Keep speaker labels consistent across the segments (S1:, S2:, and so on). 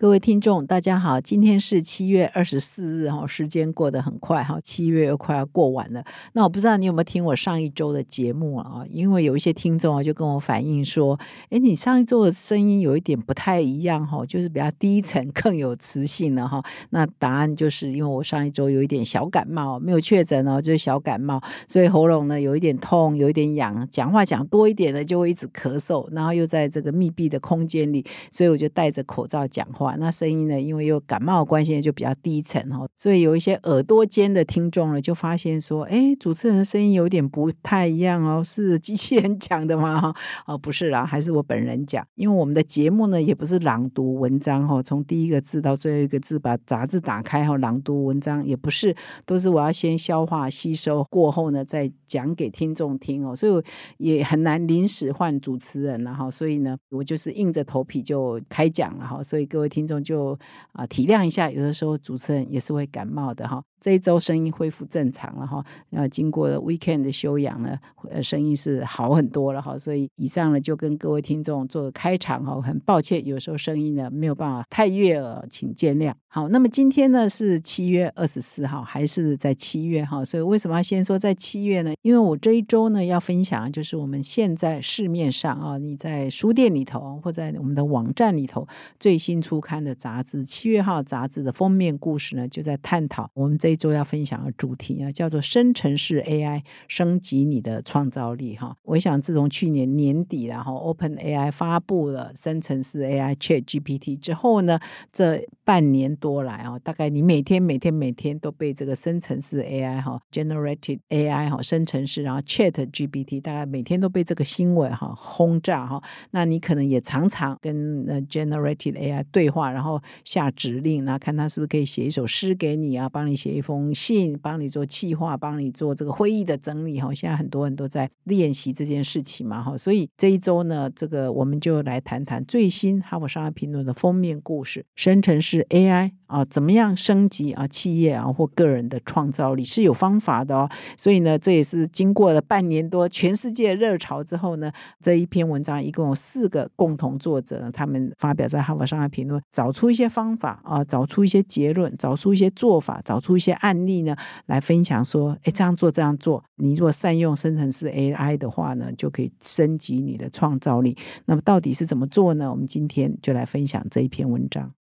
S1: 各位听众，大家好，今天是七月二十四日哈，时间过得很快哈，七月又快要过完了。那我不知道你有没有听我上一周的节目啊？因为有一些听众啊就跟我反映说，哎，你上一周的声音有一点不太一样哈，就是比较低沉，更有磁性了哈。那答案就是因为我上一周有一点小感冒，没有确诊哦，就是小感冒，所以喉咙呢有一点痛，有一点痒，讲话讲多一点呢就会一直咳嗽，然后又在这个密闭的空间里，所以我就戴着口罩讲话。那声音呢？因为有感冒关系，就比较低沉哈，所以有一些耳朵尖的听众呢，就发现说，哎，主持人的声音有点不太一样哦，是机器人 讲的吗？哦，不是啦，还是我本人讲。因为我们的节目呢，也不是朗读文章哈，从第一个字到最后一个字，把杂志打开哈，朗读文章也不是，都是我要先消化吸收过后呢，再讲给听众听哦，所以也很难临时换主持人了哈，所以呢，我就是硬着头皮就开讲了哈，所以各位听。众就啊体谅一下，有的时候主持人也是会感冒的哈。这一周声音恢复正常了哈，那经过了 weekend 的休养呢，呃，声音是好很多了哈。所以以上呢就跟各位听众做个开场哈，很抱歉有时候声音呢没有办法太悦耳，请见谅。好，那么今天呢是七月二十四号，还是在七月哈？所以为什么要先说在七月呢？因为我这一周呢要分享就是我们现在市面上啊，你在书店里头或在我们的网站里头最新出刊的杂志，七月号杂志的封面故事呢就在探讨我们这。这周要分享的主题啊，叫做生成式 AI 升级你的创造力哈。我想自从去年年底然后 Open AI 发布了生成式 AI Chat GPT 之后呢，这半年多来啊，大概你每天每天每天都被这个生成式 AI 哈 Generated AI 哈生成式，然后 Chat GPT 大概每天都被这个新闻哈轰炸哈。那你可能也常常跟 Generated AI 对话，然后下指令，然后看他是不是可以写一首诗给你啊，帮你写。一封信，帮你做计划，帮你做这个会议的整理哈。现在很多人都在练习这件事情嘛哈，所以这一周呢，这个我们就来谈谈最新《哈佛商业评论》的封面故事——生成式 AI 啊，怎么样升级啊企业啊或个人的创造力是有方法的哦。所以呢，这也是经过了半年多全世界热潮之后呢，这一篇文章一共有四个共同作者，他们发表在《哈佛商业评论》，找出一些方法啊，找出一些结论，找出一些做法，找出一些。案例呢，来分享说，哎，这样做这样做，你如果善用生成式 AI 的话呢，就可以升级你的创造力。那么到底是怎么做呢？我们今天就来分享这一篇文章。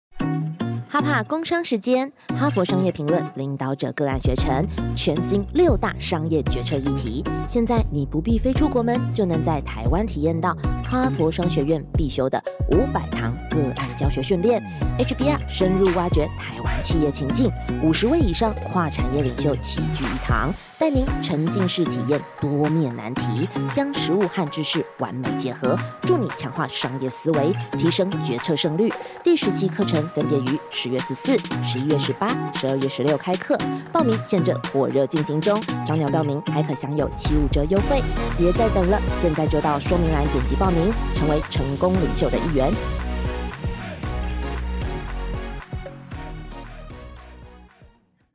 S2: 哈帕工商时间，哈佛商业评论领导者个案学程，全新六大商业决策议题。现在你不必飞出国门，就能在台湾体验到哈佛商学院必修的五百堂个案教学训练，HBR 深入挖掘台湾企业情境，五十位以上跨产业领袖齐聚一堂。带您沉浸式体验多面难题，将实物和知识完美结合，助你强化商业思维，提升决策胜率。第十期课程分别于十月十四、十一月十八、十二月十六开课，报名现正火热进行中，早鸟报名还可享有七五折优惠，别再等了，现在就到说明栏点击报名，成为成功领袖的一员。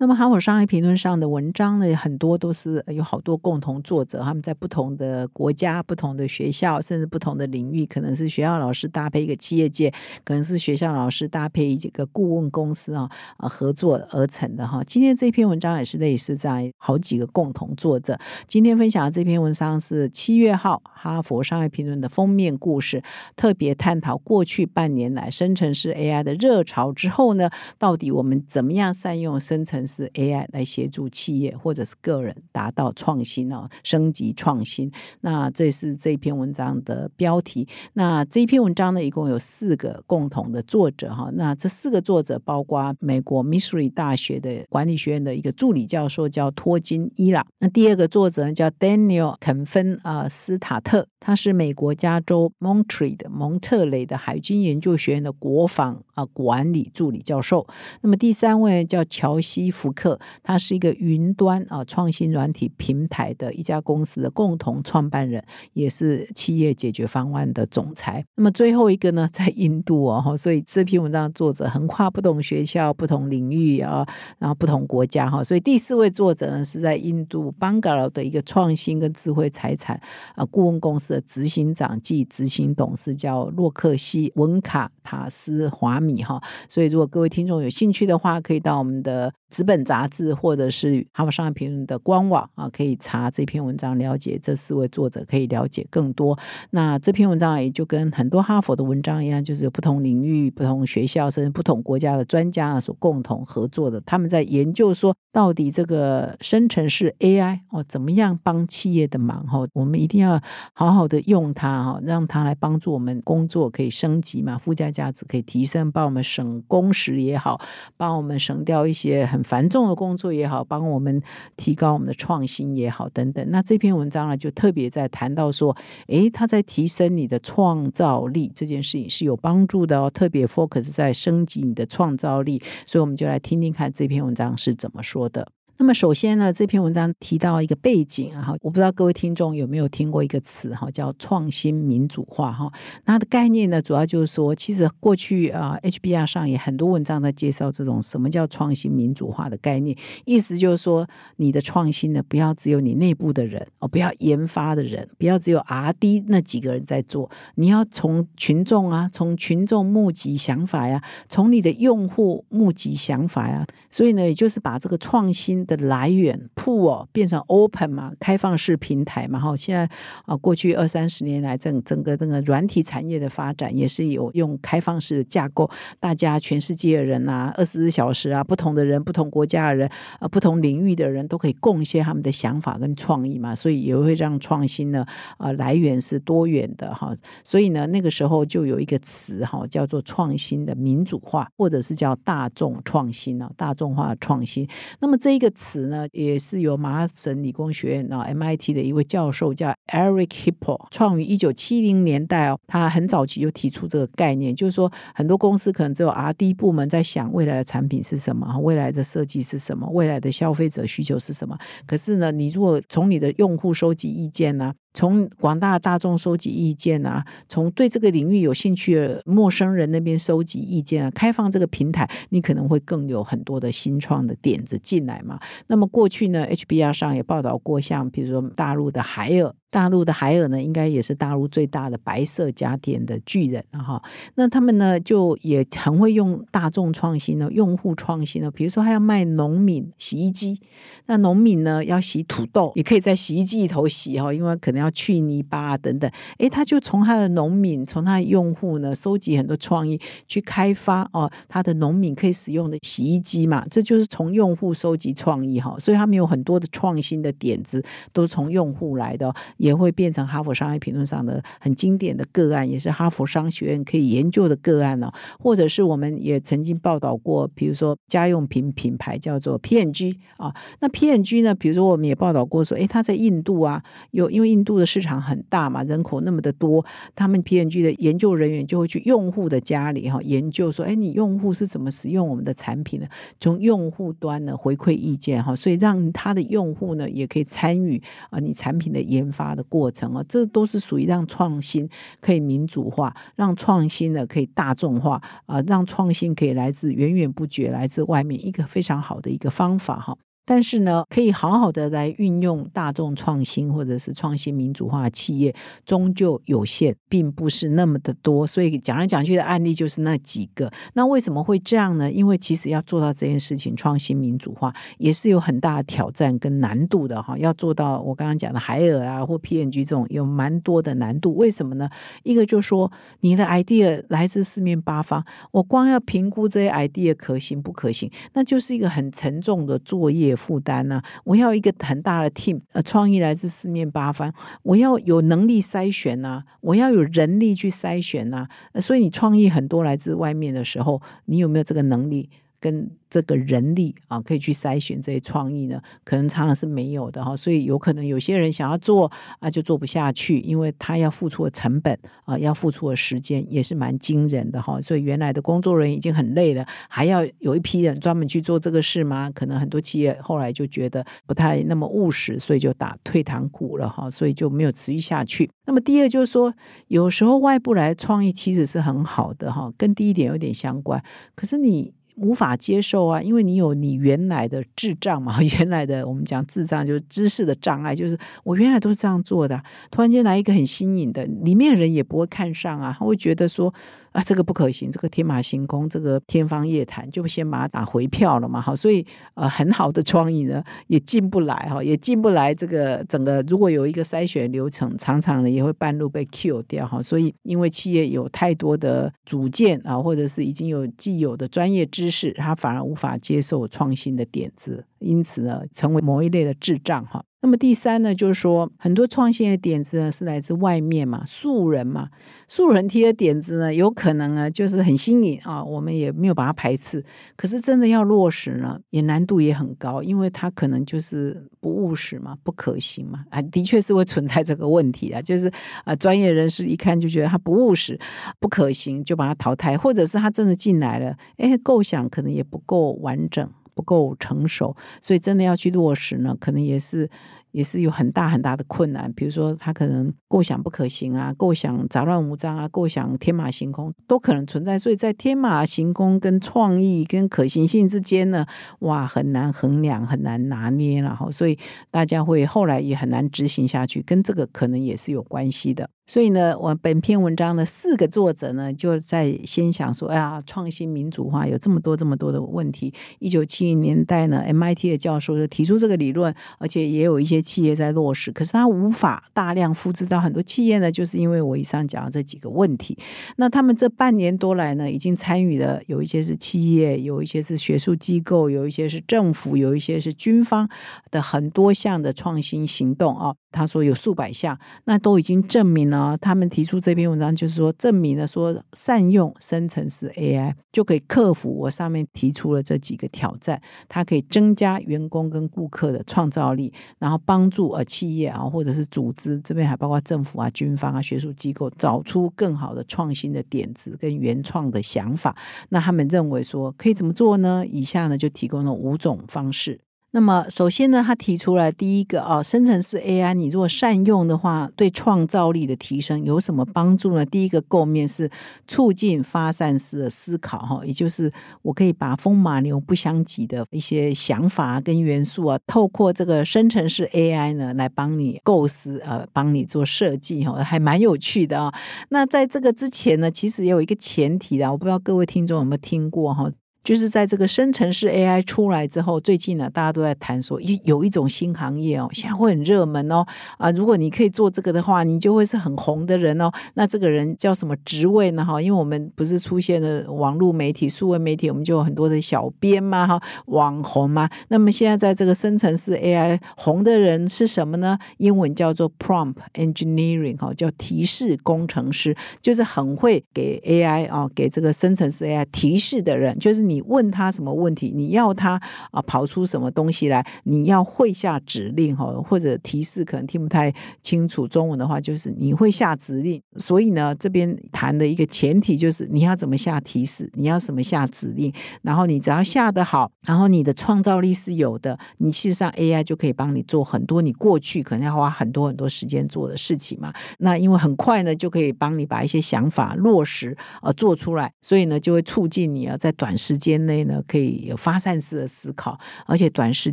S1: 那么，哈佛商业评论上的文章呢，很多都是有好多共同作者，他们在不同的国家、不同的学校，甚至不同的领域，可能是学校老师搭配一个企业界，可能是学校老师搭配一个顾问公司啊啊合作而成的哈。今天这篇文章也是类似这样好几个共同作者。今天分享的这篇文章是七月号《哈佛商业评论》的封面故事，特别探讨过去半年来生成式 AI 的热潮之后呢，到底我们怎么样善用生成。是 AI 来协助企业或者是个人达到创新哦，升级创新。那这是这篇文章的标题。那这篇文章呢，一共有四个共同的作者哈。那这四个作者包括美国 Missouri 大学的管理学院的一个助理教授叫托金伊朗。那第二个作者呢叫 Daniel 肯芬啊斯塔特，他是美国加州 Montreal 的蒙特雷的海军研究学院的国防啊管理助理教授。那么第三位叫乔西。福克，他是一个云端啊创新软体平台的一家公司的共同创办人，也是企业解决方案的总裁。那么最后一个呢，在印度哦，所以这篇文章作者横跨不同学校、不同领域啊，然后不同国家哈。所以第四位作者呢，是在印度邦加罗的一个创新跟智慧财产啊顾问公司的执行长暨执行董事，叫洛克希文卡塔斯华米哈。所以如果各位听众有兴趣的话，可以到我们的。纸本杂志或者是《哈佛商业评论》的官网啊，可以查这篇文章，了解这四位作者，可以了解更多。那这篇文章也就跟很多哈佛的文章一样，就是不同领域、不同学校甚至不同国家的专家所共同合作的。他们在研究说，到底这个生成式 AI 哦，怎么样帮企业的忙？哈，我们一定要好好的用它哈，让它来帮助我们工作可以升级嘛，附加价值可以提升，帮我们省工时也好，帮我们省掉一些很。繁重的工作也好，帮我们提高我们的创新也好，等等。那这篇文章呢，就特别在谈到说，诶，它在提升你的创造力这件事情是有帮助的哦，特别 focus 在升级你的创造力。所以我们就来听听看这篇文章是怎么说的。那么首先呢，这篇文章提到一个背景啊，我不知道各位听众有没有听过一个词哈，叫创新民主化哈。它的概念呢，主要就是说，其实过去啊，HBR 上也很多文章在介绍这种什么叫创新民主化的概念，意思就是说，你的创新呢，不要只有你内部的人哦，不要研发的人，不要只有 R&D 那几个人在做，你要从群众啊，从群众募集想法呀，从你的用户募集想法呀，所以呢，也就是把这个创新。的来源铺哦变成 open 嘛，开放式平台嘛，哈，现在啊，过去二三十年来，整整个那个软体产业的发展也是有用开放式的架构，大家全世界的人啊，二十四小时啊，不同的人、不同国家的人啊、不同领域的人都可以贡献他们的想法跟创意嘛，所以也会让创新呢啊来源是多元的哈，所以呢，那个时候就有一个词哈，叫做创新的民主化，或者是叫大众创新啊，大众化创新。那么这一个。词呢，也是由麻省理工学院啊 MIT 的一位教授叫 Eric Hippo 创于一九七零年代哦，他很早期就提出这个概念，就是说很多公司可能只有 R&D 部门在想未来的产品是什么，未来的设计是什么，未来的消费者需求是什么。可是呢，你如果从你的用户收集意见呢？从广大大众收集意见啊，从对这个领域有兴趣的陌生人那边收集意见啊，开放这个平台，你可能会更有很多的新创的点子进来嘛。那么过去呢，HBR 上也报道过，像比如说大陆的海尔。大陆的海尔呢，应该也是大陆最大的白色家电的巨人哈。那他们呢，就也很会用大众创新呢，用户创新呢。比如说，他要卖农民洗衣机，那农民呢要洗土豆，也可以在洗衣机里头洗哈，因为可能要去泥巴啊等等。诶，他就从他的农民，从他的用户呢，收集很多创意，去开发哦，他的农民可以使用的洗衣机嘛。这就是从用户收集创意哈，所以他们有很多的创新的点子，都从用户来的。也会变成哈佛商业评论上的很经典的个案，也是哈佛商学院可以研究的个案呢。或者是我们也曾经报道过，比如说家用品品牌叫做 PNG 啊，那 PNG 呢，比如说我们也报道过说，诶，他在印度啊，有因为印度的市场很大嘛，人口那么的多，他们 PNG 的研究人员就会去用户的家里哈，研究说，诶，你用户是怎么使用我们的产品的？从用户端呢回馈意见哈，所以让他的用户呢也可以参与啊，你产品的研发。的过程啊，这都是属于让创新可以民主化，让创新呢可以大众化啊，让创新可以来自源源不绝来自外面一个非常好的一个方法哈。但是呢，可以好好的来运用大众创新或者是创新民主化企业，终究有限，并不是那么的多。所以讲来讲去的案例就是那几个。那为什么会这样呢？因为其实要做到这件事情，创新民主化也是有很大的挑战跟难度的哈。要做到我刚刚讲的海尔啊或 P N G 这种，有蛮多的难度。为什么呢？一个就是说你的 idea 来自四面八方，我光要评估这些 idea 可行不可行，那就是一个很沉重的作业。负担呢？我要一个很大的 team，呃，创意来自四面八方，我要有能力筛选呢，我要有人力去筛选呢。所以你创意很多来自外面的时候，你有没有这个能力？跟这个人力啊，可以去筛选这些创意呢，可能常常是没有的哈。所以有可能有些人想要做啊，就做不下去，因为他要付出的成本啊，要付出的时间也是蛮惊人的哈。所以原来的工作人员已经很累了，还要有一批人专门去做这个事吗？可能很多企业后来就觉得不太那么务实，所以就打退堂鼓了哈。所以就没有持续下去。那么第二就是说，有时候外部来创意其实是很好的哈，跟第一点有点相关。可是你。无法接受啊，因为你有你原来的智障嘛，原来的我们讲智障就是知识的障碍，就是我原来都是这样做的，突然间来一个很新颖的，里面人也不会看上啊，他会觉得说。啊，这个不可行，这个天马行空，这个天方夜谭，就先把它打回票了嘛。好，所以呃，很好的创意呢也进不来哈，也进不来。这个整个如果有一个筛选流程，常常呢也会半路被 Q 掉哈。所以因为企业有太多的主见啊，或者是已经有既有的专业知识，他反而无法接受创新的点子，因此呢，成为某一类的智障哈。那么第三呢，就是说很多创新的点子呢是来自外面嘛，素人嘛，素人提的点子呢，有可能呢就是很新颖啊，我们也没有把它排斥。可是真的要落实呢，也难度也很高，因为它可能就是不务实嘛，不可行嘛，啊，的确是会存在这个问题啊，就是啊，专业人士一看就觉得它不务实、不可行，就把它淘汰，或者是他真的进来了，哎，构想可能也不够完整。不够成熟，所以真的要去落实呢，可能也是也是有很大很大的困难。比如说，他可能构想不可行啊，构想杂乱无章啊，构想天马行空都可能存在。所以在天马行空跟创意跟可行性之间呢，哇，很难衡量，很难拿捏然后。所以大家会后来也很难执行下去，跟这个可能也是有关系的。所以呢，我本篇文章的四个作者呢，就在先想说，哎呀，创新民主化有这么多这么多的问题。一九七零年代呢，MIT 的教授就提出这个理论，而且也有一些企业在落实，可是他无法大量复制到很多企业呢，就是因为我以上讲的这几个问题。那他们这半年多来呢，已经参与了，有一些是企业，有一些是学术机构，有一些是政府，有一些是军方的很多项的创新行动啊。他说有数百项，那都已经证明了。他们提出这篇文章，就是说证明了说善用生成式 AI 就可以克服我上面提出了这几个挑战。它可以增加员工跟顾客的创造力，然后帮助呃企业啊或者是组织这边还包括政府啊、军方啊、学术机构找出更好的创新的点子跟原创的想法。那他们认为说可以怎么做呢？以下呢就提供了五种方式。那么，首先呢，他提出来第一个啊，生成式 AI，你如果善用的话，对创造力的提升有什么帮助呢？第一个构面是促进发散式的思考，哈，也就是我可以把风马牛不相及的一些想法跟元素啊，透过这个生成式 AI 呢，来帮你构思，呃，帮你做设计，哈，还蛮有趣的啊。那在这个之前呢，其实也有一个前提的，我不知道各位听众有没有听过，哈。就是在这个生成式 AI 出来之后，最近呢，大家都在谈说，一有一种新行业哦，现在会很热门哦。啊，如果你可以做这个的话，你就会是很红的人哦。那这个人叫什么职位呢？哈，因为我们不是出现了网络媒体、数位媒体，我们就有很多的小编嘛，哈，网红嘛。那么现在在这个生成式 AI 红的人是什么呢？英文叫做 Prompt Engineering，哈，叫提示工程师，就是很会给 AI 啊，给这个生成式 AI 提示的人，就是你。你问他什么问题，你要他啊跑出什么东西来，你要会下指令哈，或者提示可能听不太清楚中文的话，就是你会下指令。所以呢，这边谈的一个前提就是你要怎么下提示，你要什么下指令，然后你只要下得好，然后你的创造力是有的，你事实上 AI 就可以帮你做很多你过去可能要花很多很多时间做的事情嘛。那因为很快呢，就可以帮你把一些想法落实呃做出来，所以呢就会促进你啊在短时。间内呢，可以有发散式的思考，而且短时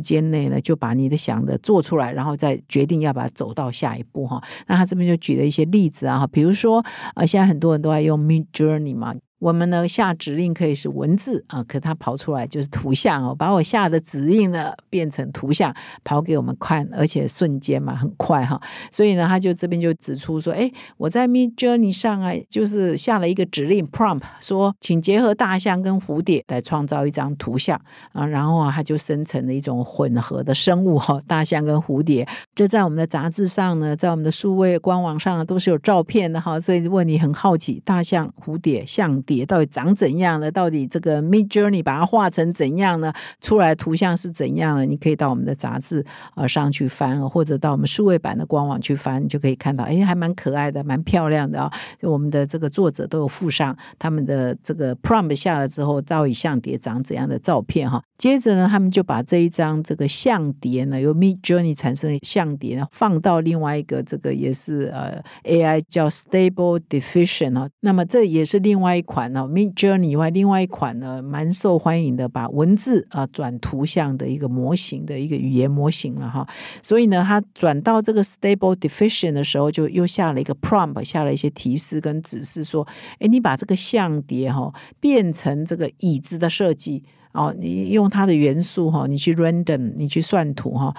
S1: 间内呢，就把你的想的做出来，然后再决定要把它走到下一步哈。那他这边就举了一些例子啊，比如说啊，现在很多人都在用 Mid Journey 嘛。我们呢下指令可以是文字啊，可它跑出来就是图像哦，把我下的指令呢变成图像跑给我们看，而且瞬间嘛很快哈，所以呢他就这边就指出说，哎，我在 Mid Journey 上啊，就是下了一个指令 prompt，说请结合大象跟蝴蝶来创造一张图像啊，然后啊它就生成了一种混合的生物哈，大象跟蝴蝶，这在我们的杂志上呢，在我们的数位官网上都是有照片的哈，所以如果你很好奇大象、蝴蝶、象。碟到底长怎样呢？到底这个 Mid Journey 把它画成怎样呢？出来图像是怎样呢？你可以到我们的杂志啊上去翻，或者到我们数位版的官网去翻，你就可以看到，哎，还蛮可爱的，蛮漂亮的啊。我们的这个作者都有附上他们的这个 prompt 下了之后，到底相碟长怎样的照片哈。接着呢，他们就把这一张这个相碟呢，由 Mid Journey 产生的相碟呢，放到另外一个这个也是呃 AI 叫 Stable Diffusion 啊。那么这也是另外一款呢，Mid Journey 以外另外一款呢，蛮受欢迎的，把文字啊转图像的一个模型的一个语言模型了哈。所以呢，它转到这个 Stable Diffusion 的时候，就又下了一个 prompt，下了一些提示跟指示，说，哎，你把这个相碟哈变成这个椅子的设计。哦，你用它的元素哈，你去 random，你去算图哈，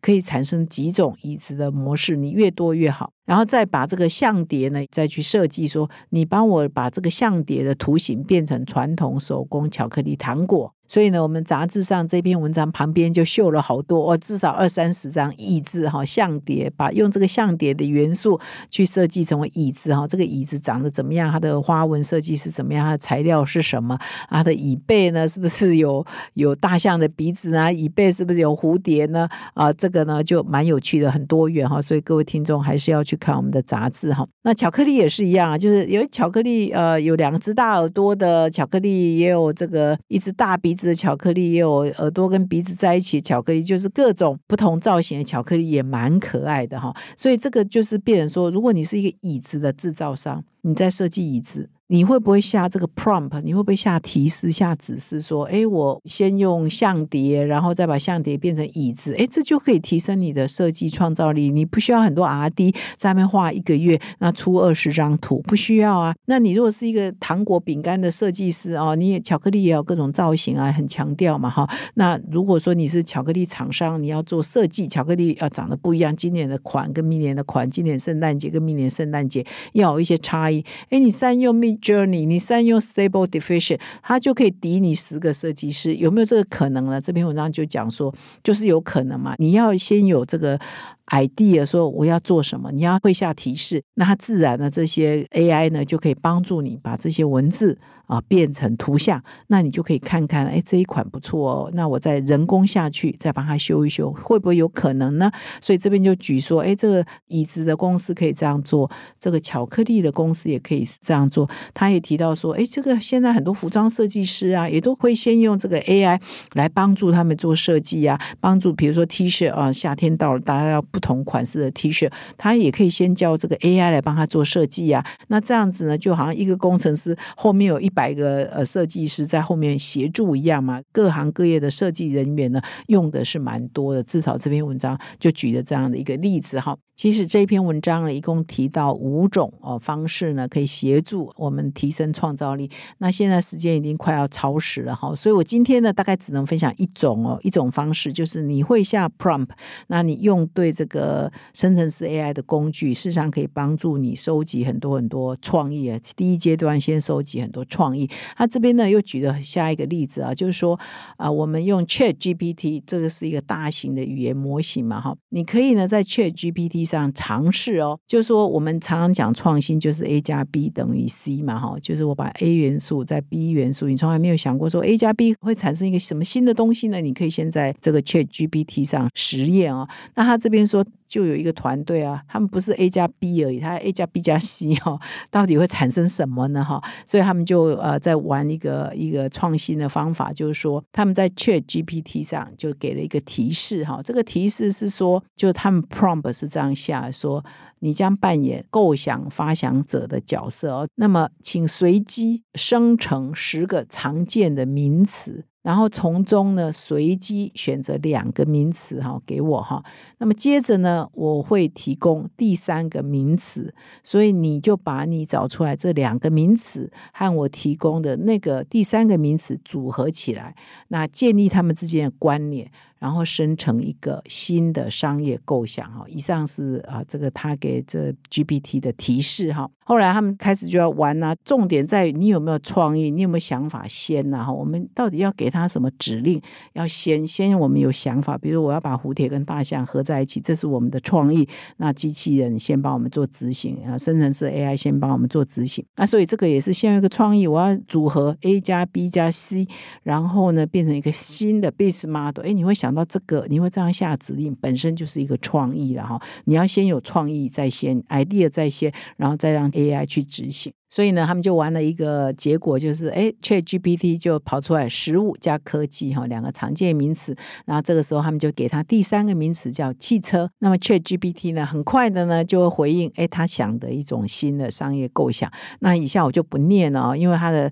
S1: 可以产生几种椅子的模式，你越多越好。然后再把这个相碟呢，再去设计说，你帮我把这个相碟的图形变成传统手工巧克力糖果。所以呢，我们杂志上这篇文章旁边就绣了好多哦，至少二三十张椅子哈，相碟，把用这个相碟的元素去设计成为椅子哈。这个椅子长得怎么样？它的花纹设计是怎么样？它的材料是什么？它的椅背呢，是不是有有大象的鼻子呢？椅背是不是有蝴蝶呢？啊，这个呢就蛮有趣的，很多元哈。所以各位听众还是要去看我们的杂志哈。那巧克力也是一样啊，就是有巧克力，呃，有两只大耳朵的巧克力，也有这个一只大鼻。的巧克力也有耳朵跟鼻子在一起，巧克力就是各种不同造型的巧克力，也蛮可爱的哈。所以这个就是变成说，如果你是一个椅子的制造商，你在设计椅子。你会不会下这个 prompt？你会不会下提示、下指示说：“哎，我先用相碟，然后再把相碟变成椅子。”哎，这就可以提升你的设计创造力。你不需要很多 R D 在那边画一个月，那出二十张图不需要啊。那你如果是一个糖果饼干的设计师哦，你也巧克力也有各种造型啊，很强调嘛哈。那如果说你是巧克力厂商，你要做设计，巧克力要长得不一样，今年的款跟明年的款，今年圣诞节跟明年圣诞节要有一些差异。哎，你善用命。Journey，你善用 Stable Diffusion，它就可以抵你十个设计师，有没有这个可能呢？这篇文章就讲说，就是有可能嘛。你要先有这个 idea，说我要做什么，你要会下提示，那它自然的这些 AI 呢，就可以帮助你把这些文字。啊，变成图像，那你就可以看看，哎，这一款不错哦。那我再人工下去，再帮他修一修，会不会有可能呢？所以这边就举说，哎，这个椅子的公司可以这样做，这个巧克力的公司也可以这样做。他也提到说，哎，这个现在很多服装设计师啊，也都会先用这个 AI 来帮助他们做设计啊，帮助比如说 T 恤啊，夏天到了，大家要不同款式的 T 恤，他也可以先叫这个 AI 来帮他做设计啊。那这样子呢，就好像一个工程师后面有一。百个呃设计师在后面协助一样嘛，各行各业的设计人员呢用的是蛮多的，至少这篇文章就举了这样的一个例子哈。其实这篇文章呢，一共提到五种哦方式呢，可以协助我们提升创造力。那现在时间已经快要超时了哈，所以我今天呢，大概只能分享一种哦，一种方式就是你会下 prompt，那你用对这个生成式 AI 的工具，事实上可以帮助你收集很多很多创意啊。第一阶段先收集很多创意。他这边呢又举了下一个例子啊，就是说啊，我们用 Chat GPT，这个是一个大型的语言模型嘛哈，你可以呢在 Chat GPT。上尝试哦，就是说我们常常讲创新，就是 A 加 B 等于 C 嘛，哈，就是我把 A 元素在 B 元素，你从来没有想过说 A 加 B 会产生一个什么新的东西呢？你可以先在这个 Chat GPT 上实验哦。那他这边说。就有一个团队啊，他们不是 A 加 B 而已，他 A 加 B 加 C 哈，到底会产生什么呢哈？所以他们就呃在玩一个一个创新的方法，就是说他们在 Chat GPT 上就给了一个提示哈，这个提示是说，就他们 prompt 是这样下说，你将扮演构想发想者的角色哦，那么请随机生成十个常见的名词。然后从中呢，随机选择两个名词哈，给我哈。那么接着呢，我会提供第三个名词，所以你就把你找出来这两个名词和我提供的那个第三个名词组合起来，那建立他们之间的关联，然后生成一个新的商业构想哈。以上是啊，这个他给这 GPT 的提示哈。后来他们开始就要玩啊，重点在于你有没有创意，你有没有想法先呐哈。我们到底要给他什么指令？要先先我们有想法，比如我要把蝴蝶跟大象合在一起，这是我们的创意。那机器人先帮我们做执行啊，生成式 AI 先帮我们做执行。那所以这个也是先有一个创意，我要组合 A 加 B 加 C，然后呢变成一个新的 base model。哎，你会想到这个，你会这样下指令，本身就是一个创意了哈。你要先有创意在先，idea 在先，然后再让 AI 去执行。所以呢，他们就玩了一个结果，就是哎，ChatGPT 就跑出来食物加科技哈两个常见名词。然后这个时候他们就给他第三个名词叫汽车。那么 ChatGPT 呢，很快的呢就会回应哎他想的一种新的商业构想。那以下我就不念了，因为他的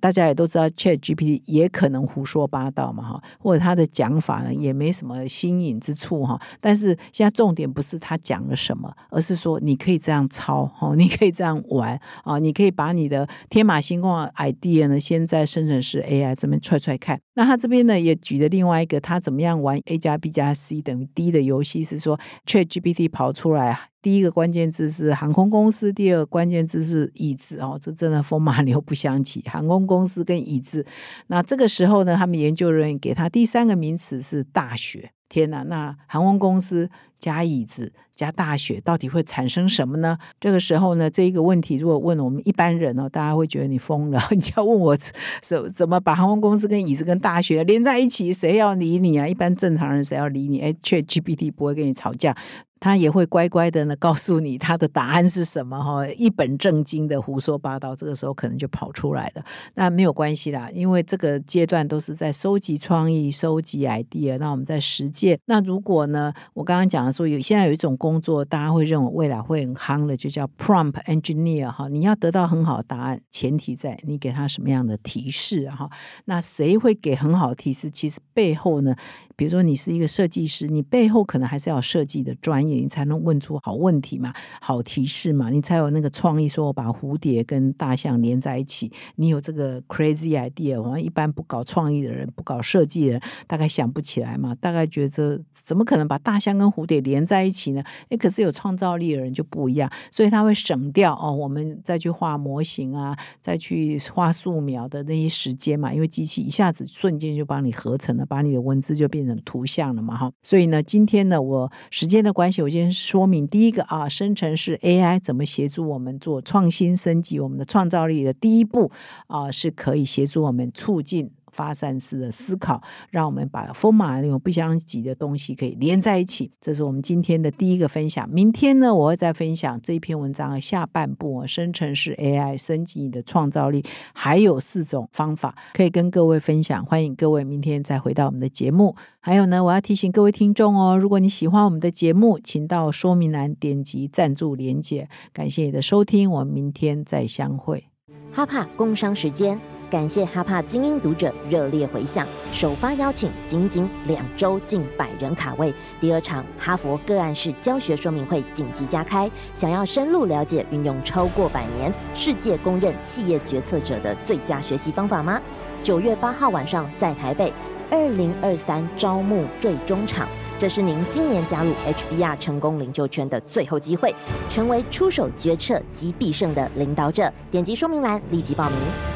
S1: 大家也都知道 ChatGPT 也可能胡说八道嘛哈，或者他的讲法呢也没什么新颖之处哈。但是现在重点不是他讲了什么，而是说你可以这样抄哈，你可以这样玩啊，你。可以把你的天马行空的 idea 呢，先在生成式 AI 这边踹踹看。那他这边呢，也举了另外一个，他怎么样玩 A 加 B 加 C 等于 D 的游戏，是说 ChatGPT 跑出来，第一个关键字是航空公司，第二个关键字是椅子哦，这真的风马牛不相及，航空公司跟椅子。那这个时候呢，他们研究人员给他第三个名词是大学。天呐，那航空公司加椅子加大雪，到底会产生什么呢？这个时候呢，这一个问题如果问我们一般人呢，大家会觉得你疯了。你要问我怎怎么把航空公司跟椅子跟大学连在一起，谁要理你啊？一般正常人谁要理你？哎，ChatGPT 不会跟你吵架。他也会乖乖的呢，告诉你他的答案是什么哈，一本正经的胡说八道，这个时候可能就跑出来了。那没有关系啦，因为这个阶段都是在收集创意、收集 idea，那我们在实践。那如果呢，我刚刚讲的说有现在有一种工作，大家会认为未来会很夯的，就叫 prompt engineer 哈。你要得到很好的答案，前提在你给他什么样的提示哈。那谁会给很好的提示？其实背后呢，比如说你是一个设计师，你背后可能还是要设计的专。你才能问出好问题嘛，好提示嘛，你才有那个创意。说我把蝴蝶跟大象连在一起，你有这个 crazy idea。我们一般不搞创意的人，不搞设计的人，大概想不起来嘛。大概觉得怎么可能把大象跟蝴蝶连在一起呢？诶，可是有创造力的人就不一样，所以他会省掉哦，我们再去画模型啊，再去画素描的那些时间嘛。因为机器一下子瞬间就帮你合成了，把你的文字就变成图像了嘛。哈，所以呢，今天呢，我时间的关系。首先说明第一个啊，生成式 AI 怎么协助我们做创新升级我们的创造力的第一步啊，是可以协助我们促进发散式的思考，让我们把风马牛不相及的东西可以连在一起。这是我们今天的第一个分享。明天呢，我会再分享这一篇文章的下半部，生成式 AI 升级你的创造力，还有四种方法可以跟各位分享。欢迎各位明天再回到我们的节目。还有呢，我要提醒各位听众哦，如果你喜欢我们的节目，请到说明栏点击赞助连结。感谢你的收听，我们明天再相会。
S2: 哈帕工商时间，感谢哈帕精英读者热烈回响，首发邀请，仅仅两周近百人卡位。第二场哈佛个案式教学说明会紧急加开，想要深入了解运用超过百年、世界公认企业决策者的最佳学习方法吗？九月八号晚上在台北。二零二三招募最终场，这是您今年加入 HBR 成功领袖圈的最后机会，成为出手决策及必胜的领导者。点击说明栏立即报名。